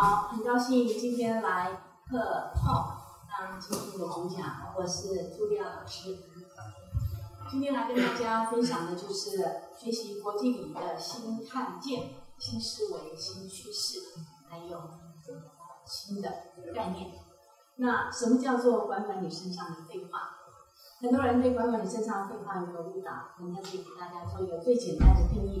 好，很高兴今天来客 talk 当今天的主讲，我是朱莉亚老师。今天来跟大家分享的就是学习国际礼的新看见、新思维、新趋势，还有新的概念。那什么叫做管管你身上的废话？很多人对管管你身上的废话有个误导，我们在这里给大家做一个最简单的定义。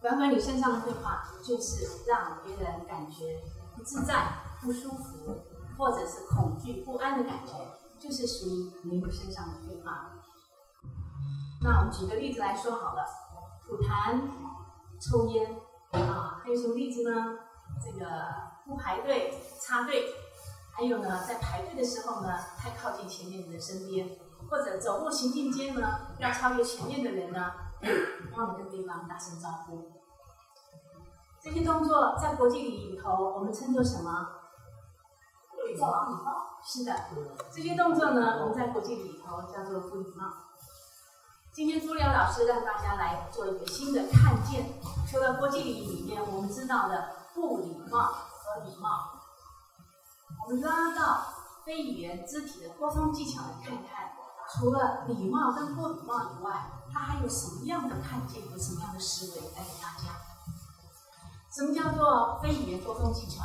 管管你身上的废话，就是让别人感觉自在、不舒服，或者是恐惧、不安的感觉，就是属于您身上的废话。那我们举个例子来说好了，吐痰、抽烟啊，还有什么例子呢？这个不排队、插队，还有呢，在排队的时候呢，太靠近前面人的身边，或者走路行进间呢，要超越前面的人呢。忘了跟对方打声招呼，这些动作在国际礼里头，我们称作什么？礼貌。礼貌。是的，这些动作呢，我们在国际礼里头叫做不礼貌。今天朱良老师让大家来做一个新的看见，除了国际礼仪里面我们知道的不礼貌和礼貌，我们拉到非语言肢体的沟通技巧来看看，除了礼貌跟不礼貌以外。它还有什么样的看见和什么样的思维带给大家？什么叫做非语言沟通技巧？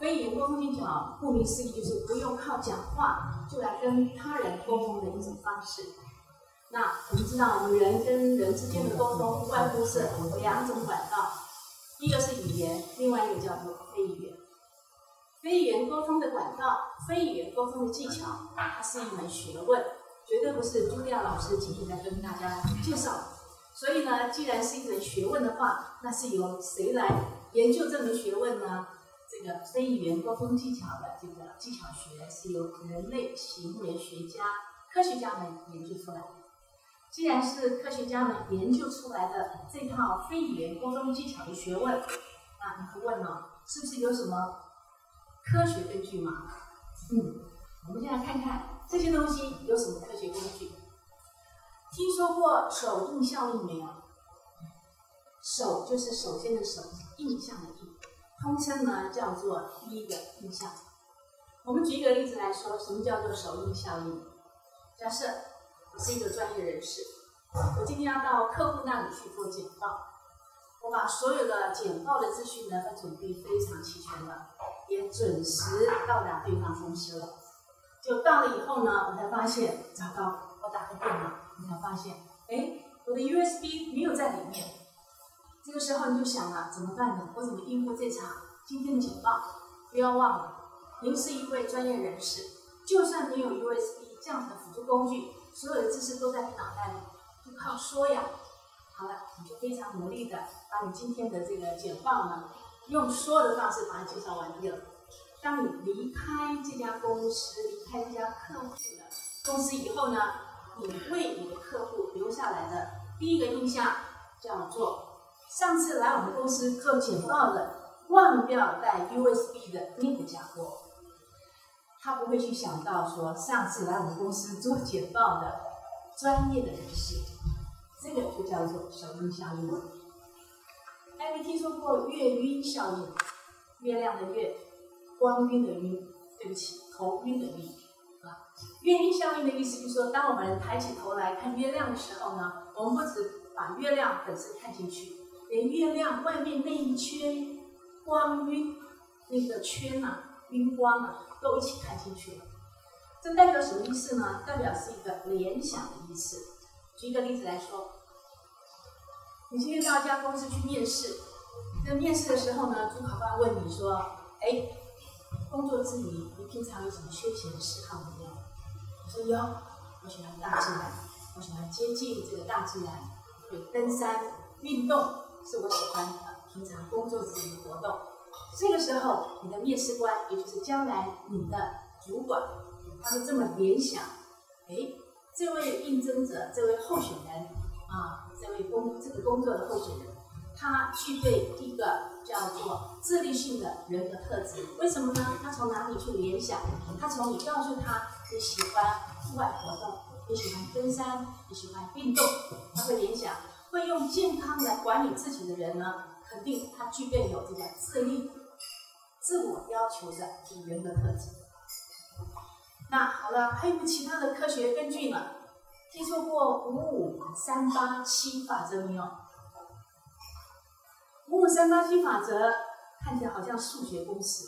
非语言沟通技巧，顾名思义就是不用靠讲话就来跟他人沟通的一种方式。那我们知道，人跟人之间的沟通，无外乎是两种管道，一个是语言，另外一个叫做非语言。非语言沟通的管道，非语言沟通的技巧，它是一门学问。绝对不是朱莉亚老师今天在跟大家介绍，所以呢，既然是一门学问的话，那是由谁来研究这门学问呢？这个非语言沟通技巧的这个技巧学是由人类行为学家、科学家们研究出来的。既然是科学家们研究出来的这套非语言沟通技巧的学问，那你会问了，是不是有什么科学根据嘛？嗯，我们先来看看。这些东西有什么科学根据？听说过首印效应没有？首就是首先的首，印象的印，通称呢叫做第一个印象。我们举一个例子来说，什么叫做首印效应？假设我是一个专业人士，我今天要到客户那里去做简报，我把所有的简报的资讯呢都准备非常齐全了，也准时到达对方公司了。就到了以后呢，我才发现，糟糕！我打开电脑，你才发现，哎，我的 USB 没有在里面。这个时候你就想了，怎么办呢？我怎么应付这场今天的简报？不要忘了，您是一位专业人士，就算你有 USB 这样的辅助工具，所有的知识都在你脑袋里，就靠说呀。好了，你就非常努力的把你今天的这个简报呢，用说的方式把它介绍完毕了。当你离开这家公司、离开这家客户的公司以后呢，你为你的客户留下来的第一个印象叫做：上次来我们公司做简报的忘掉带 USB 的那个家伙。他不会去想到说，上次来我们公司做简报的专业的人士，这个就叫做首印效应。还没听说过月晕效应？月亮的月。光晕的晕，对不起，头晕的晕，月晕效应的意思就是说，当我们抬起头来看月亮的时候呢，我们不止把月亮本身看进去，连月亮外面那一圈光晕那个圈呐，晕光啊，都一起看进去了。这代表什么意思呢？代表是一个联想的意思。举一个例子来说，你今天到一家公司去面试，在面试的时候呢，主考官问你说，哎。工作之余，你平常有什么休闲的嗜好没有？我说有，我喜欢大自然，我喜欢接近这个大自然，有登山、运动是我喜欢的平常工作之余的活动。这个时候，你的面试官，也就是将来你的主管，他会这么联想：哎，这位应征者，这位候选人啊，这位工这个工作的候选人。他具备一个叫做自律性的人格特质，为什么呢？他从哪里去联想？他从你告诉他你喜欢户外活动，你喜欢登山，你喜欢运动，他会联想，会用健康来管理自己的人呢？肯定他具备有这个自律、自我要求的这个人格特质。那好了，还有没有其他的科学根据呢？听说过五五三八七法则没有？五五三八七法则看起来好像数学公式。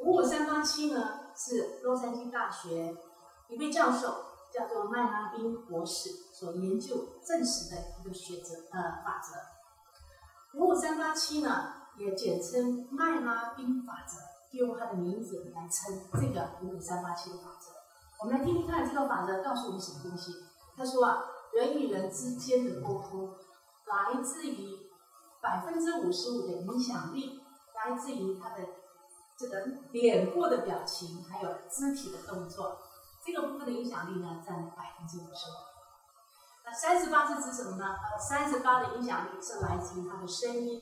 五五三八七呢，是洛杉矶大学一位教授叫做麦拉宾博士所研究证实的一个学则呃法则。五五三八七呢，也简称麦拉宾法则，用它的名字来称这个五五三八七的法则。我们来听听看这个法则告诉我们什么东西。他说啊，人与人之间的沟通来自于百分之五十五的影响力，来自于他的这个脸部的表情，还有肢体的动作。这个部分的影响力呢，占百分之五十五。那三十八是指什么呢？呃，三十八的影响力是来自于他的声音。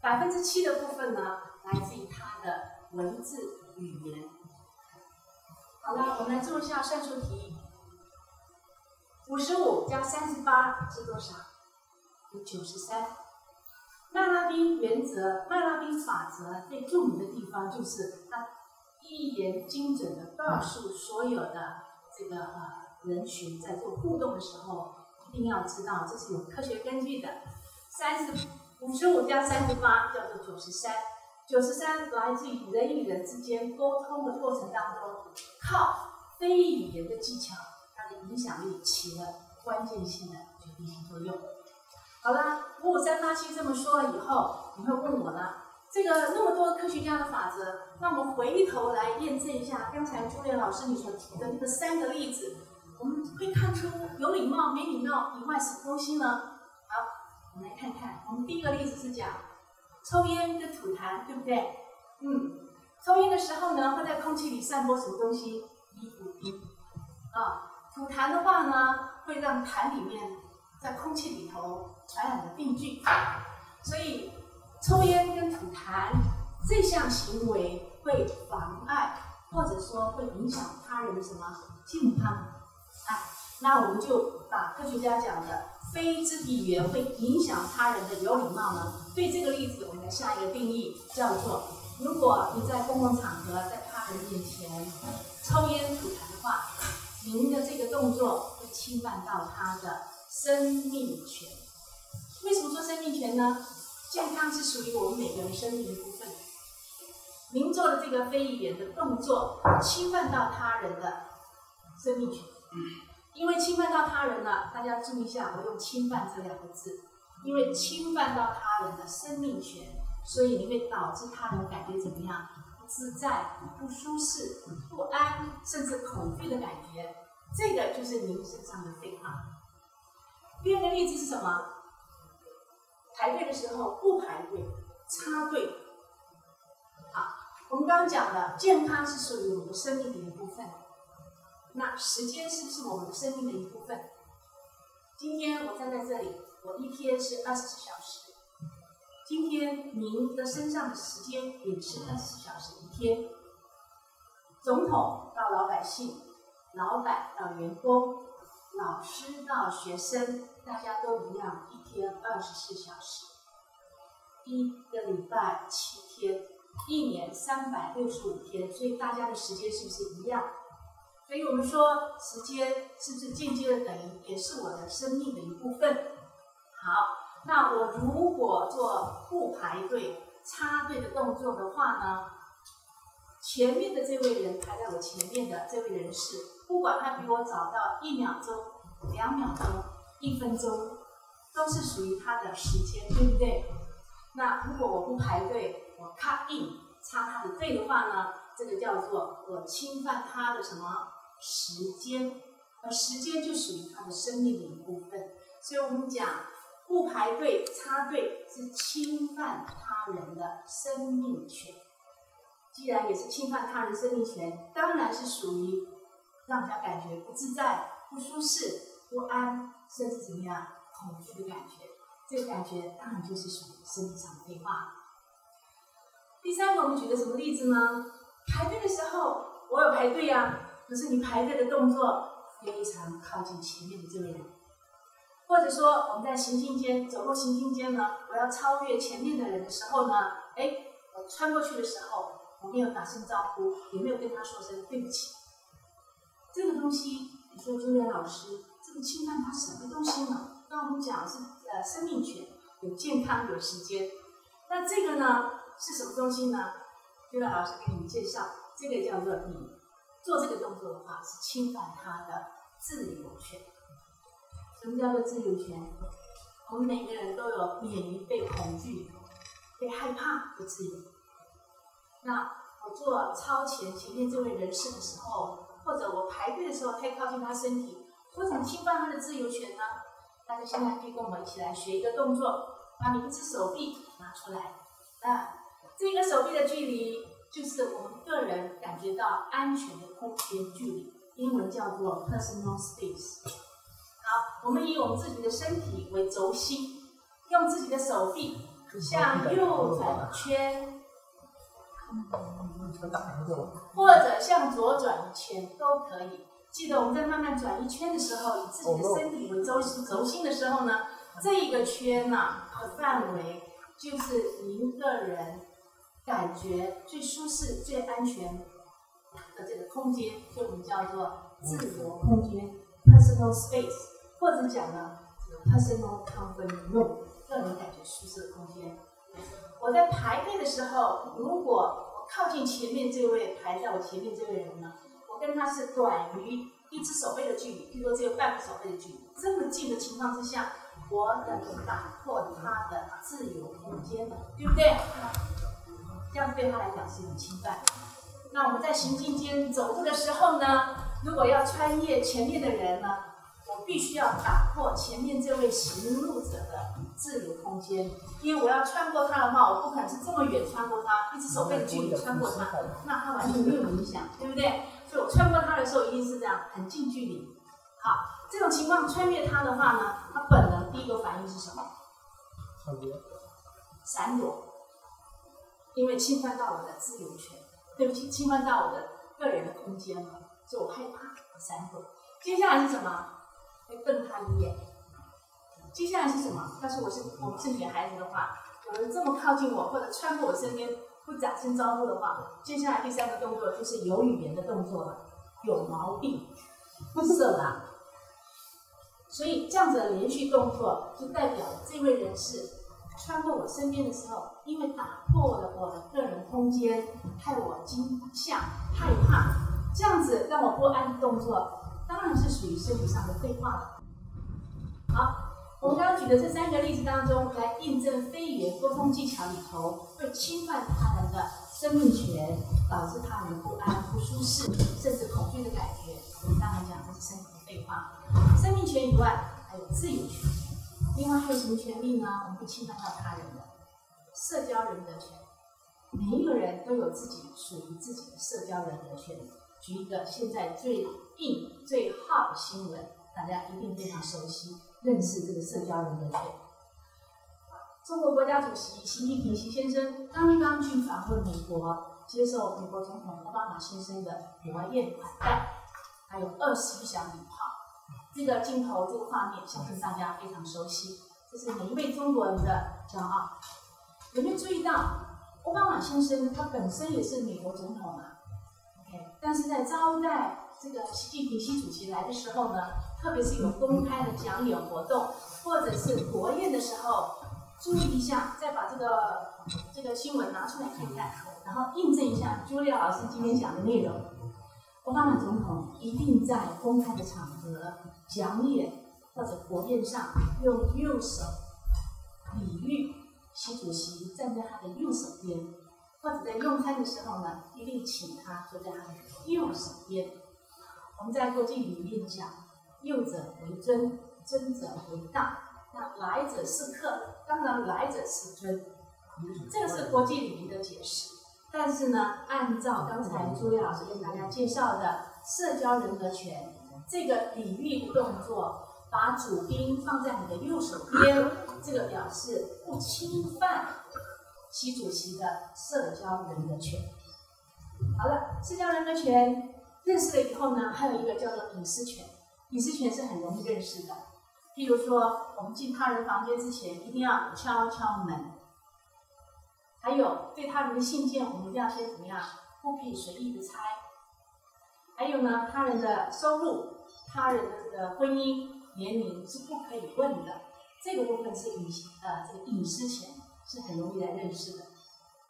百分之七的部分呢，来自于他的文字语言。好了，我们来做一下算术题。五十五加三十八是多少？有九十三。麦拉宾原则、麦拉宾法则最著名的地方就是它一言精准的告诉所有的这个呃人群，在做互动的时候，一定要知道这是有科学根据的。三十五十五加三十八叫做九十三。九十三来自于人与人之间沟通的过程当中，靠非语言的技巧，它的影响力起了关键性的决定性作用。好了，五五三八七这么说了以后，你会问我了，这个那么多科学家的法则，那我们回头来验证一下刚才朱烈老师你所提的那个三个例子，我们会看出有礼貌没礼貌以外什么东西呢？好，我们来看看，我们第一个例子是讲。抽烟跟吐痰，对不对？嗯，抽烟的时候呢，会在空气里散播什么东西？尼古丁。啊，吐痰的话呢，会让痰里面在空气里头传染的病菌。所以，抽烟跟吐痰这项行为会妨碍，或者说会影响他人的什么健康？哎，那我们就把科学家讲的。非肢体语言会影响他人的有礼貌呢？对这个例子，我们来下一个定义，叫做：如果你在公共场合，在他人面前抽烟吐痰的话，您的这个动作会侵犯到他的生命权。为什么说生命权呢？健康是属于我们每个人生命的一部分。您做的这个非语言的动作，侵犯到他人的生命权。因为侵犯到他人了，大家注意一下，我用“侵犯”这两个字。因为侵犯到他人的生命权，所以你会导致他人感觉怎么样？不自在、不舒适、不安，甚至恐惧的感觉。这个就是您身上的废话。第二个例子是什么？排队的时候不排队，插队。好，我们刚刚讲的健康是属于我们的生命的一部分。那时间是不是我们的生命的一部分？今天我站在这里，我一天是二十四小时。今天您的身上的时间也是二十四小时一天。总统到老百姓，老板到员工，老师到学生，大家都一样，一天二十四小时。一个礼拜七天，一年三百六十五天，所以大家的时间是不是一样？所以我们说，时间是不是间接的等于也是我的生命的一部分？好，那我如果做不排队、插队的动作的话呢？前面的这位人排在我前面的这位人士，不管他比我早到一秒钟、两秒钟、一分钟，都是属于他的时间，对不对？那如果我不排队，我 cut in 插他的队的话呢？这个叫做我侵犯他的什么？时间，而时间就属于他的生命的一部分，所以我们讲不排队插队是侵犯他人的生命权。既然也是侵犯他人生命权，当然是属于让他感觉不自在、不舒适、不安，甚至怎么样恐惧的感觉。这个感觉当然就是属于身体上的变化。第三个，我们举的什么例子呢？排队的时候，我有排队呀。可是你排队的动作非常靠近前面的这个人，或者说我们在行进间走路行进间呢，我要超越前面的人的时候呢，哎，我穿过去的时候，我没有打声招呼，也没有跟他说声对不起。这个东西，你说朱元老师，这个侵犯他什么东西呢？刚刚我们讲是呃生命权，有健康，有时间。那这个呢是什么东西呢？朱元老师给你们介绍，这个叫做你做这个动作的话是侵犯他的自由权。什么叫做自由权？我们每个人都有免于被恐惧、被害怕的自由。那我做超前前面这位人士的时候。或者我排队的时候太靠近他身体，或者侵犯他的自由权呢？大家现在可以跟我们一起来学一个动作，把你一只手臂拿出来，啊，这个手臂的距离就是我们个人感觉到安全的空间距离，英文叫做 personal space。好，我们以我们自己的身体为轴心，用自己的手臂向右转圈。或者向左转一圈都可以。记得我们在慢慢转一圈的时候，以自己的身体为轴心轴心的时候呢，这一个圈呢的范围就是您个人感觉最舒适、最安全的这个空间，就我们叫做自我空间 （personal space），或者讲呢 “personal comfort zone”，个人感觉舒适的空间。我在排队的时候，如果靠近前面这位排在我前面这位人呢，我跟他是短于一只手背的距离，譬如说只有半个手背的距离，这么近的情况之下，我能打破他的自由空间了，对不对？这样对他来讲是一种侵犯。那我们在行进间走路的时候呢，如果要穿越前面的人呢？必须要打破前面这位行路者的自由空间，因为我要穿过他的话，我不可能是这么远穿过他，一只手背的距离穿过他，那他完全没有影响，对不对？所以我穿过他的时候一定是这样，很近距离。好，这种情况穿越他的话呢，他本能第一个反应是什么？闪躲。闪躲，因为侵犯到我的自由权，对不起，侵犯到我的个人的空间了，所以我害怕，我闪躲。接下来是什么？会瞪他一眼。接下来是什么？要是我是我们是女孩子的话，有人这么靠近我，或者穿过我身边，不打声招呼的话，接下来第三个动作就是有语言的动作了。有毛病，不色狼。所以这样子的连续动作，就代表这位人士穿过我身边的时候，因为打破了我的个人空间，害我惊吓、害怕，这样子让我不安的动作。当然是属于身体上的废话了。好，我们刚刚举的这三个例子当中，来印证非语言沟通技巧里头会侵犯他人的生命权，导致他人不安、不舒适，甚至恐惧的感觉。我们刚才讲这是身体的废话。生命权以外，还有自由权。另外还有什么权利呢？我们不侵犯到他人的社交人格权。每一个人都有自己属于自己的社交人格权。举一个现在最硬、最 hot 的新闻，大家一定非常熟悉，认识这个社交人格。中国国家主席习近平习先生刚刚去访问美国，接受美国总统奥巴马先生的国宴款待，还有二十一响礼炮。这个镜头、这个画面，相信大家非常熟悉，这是每一位中国人的骄傲。有没有注意到，奥巴马先生他本身也是美国总统嘛？但是在招待这个习近平习主席来的时候呢，特别是有公开的讲演活动，或者是国宴的时候，注意一下，再把这个这个新闻拿出来看看，然后印证一下朱莉老师今天讲的内容。奥巴马总统一定在公开的场合讲演或者国宴上，用右手礼遇习主席站在他的右手边。或者在用餐的时候呢，一定请他坐在他的右手边。我们在国际里面讲，右者为尊，尊者为大。那来者是客，当然来者是尊。这个是国际礼仪的解释。但是呢，按照刚才朱莉老师跟大家介绍的社交人格权，这个礼遇动作，把主宾放在你的右手边，这个表示不侵犯。习主席的社交人格权。好了，社交人格权认识了以后呢，还有一个叫做隐私权。隐私权是很容易认识的。譬如说，我们进他人房间之前，一定要敲敲门。还有对他人的信件，我们一定要先怎么样？不可以随意的拆。还有呢，他人的收入、他人的这个婚姻、年龄是不可以问的。这个部分是隐呃这个隐私权是很容易来认识的。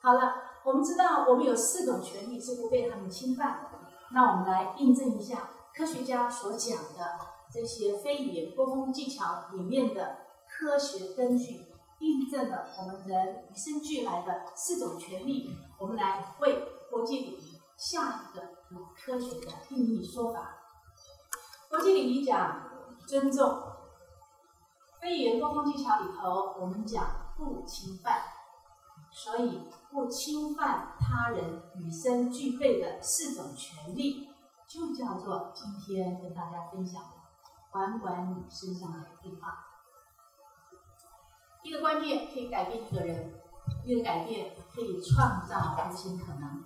好了，我们知道我们有四种权利是不被他们侵犯的。那我们来印证一下科学家所讲的这些非语言沟通技巧里面的科学根据，印证了我们人与生俱来的四种权利。我们来为国际礼仪下一个有科学的定义说法。国际礼仪讲尊重，非语言沟通技巧里头我们讲不侵犯，所以不侵犯他人与生俱备的四种权利，就叫做今天跟大家分享的管管你身上的变化。一个观念可以改变一个人，一个改变可以创造无限可能。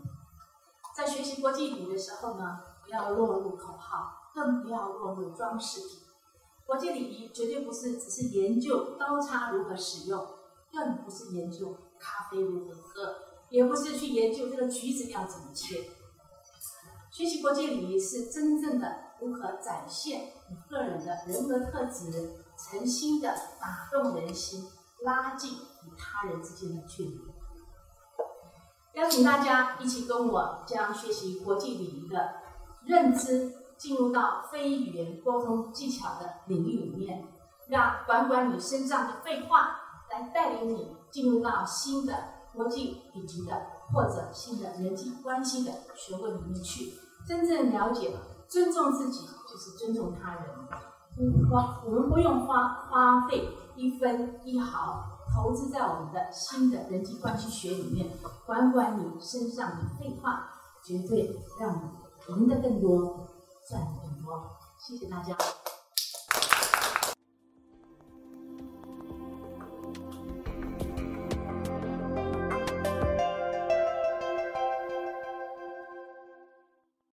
在学习国际语的时候呢，不要落入口号，更不要落入装饰品。国际礼仪绝对不是只是研究刀叉如何使用，更不是研究咖啡如何喝，也不是去研究这个橘子要怎么切。学习国际礼仪是真正的如何展现你个人的人格特质，诚心的打动人心，拉近与他人之间的距离。邀请大家一起跟我将学习国际礼仪的认知进入到非语言沟通技巧的领域里面，让管管你身上的废话来带领你进入到新的国际以及的或者新的人际关系的学问里面去，真正了解尊重自己就是尊重他人。不花，我们不用花花费一分一毫。投资在我们的新的人际关系学里面，管管你身上的废话，绝对让你赢得更多，赚很多。谢谢大家。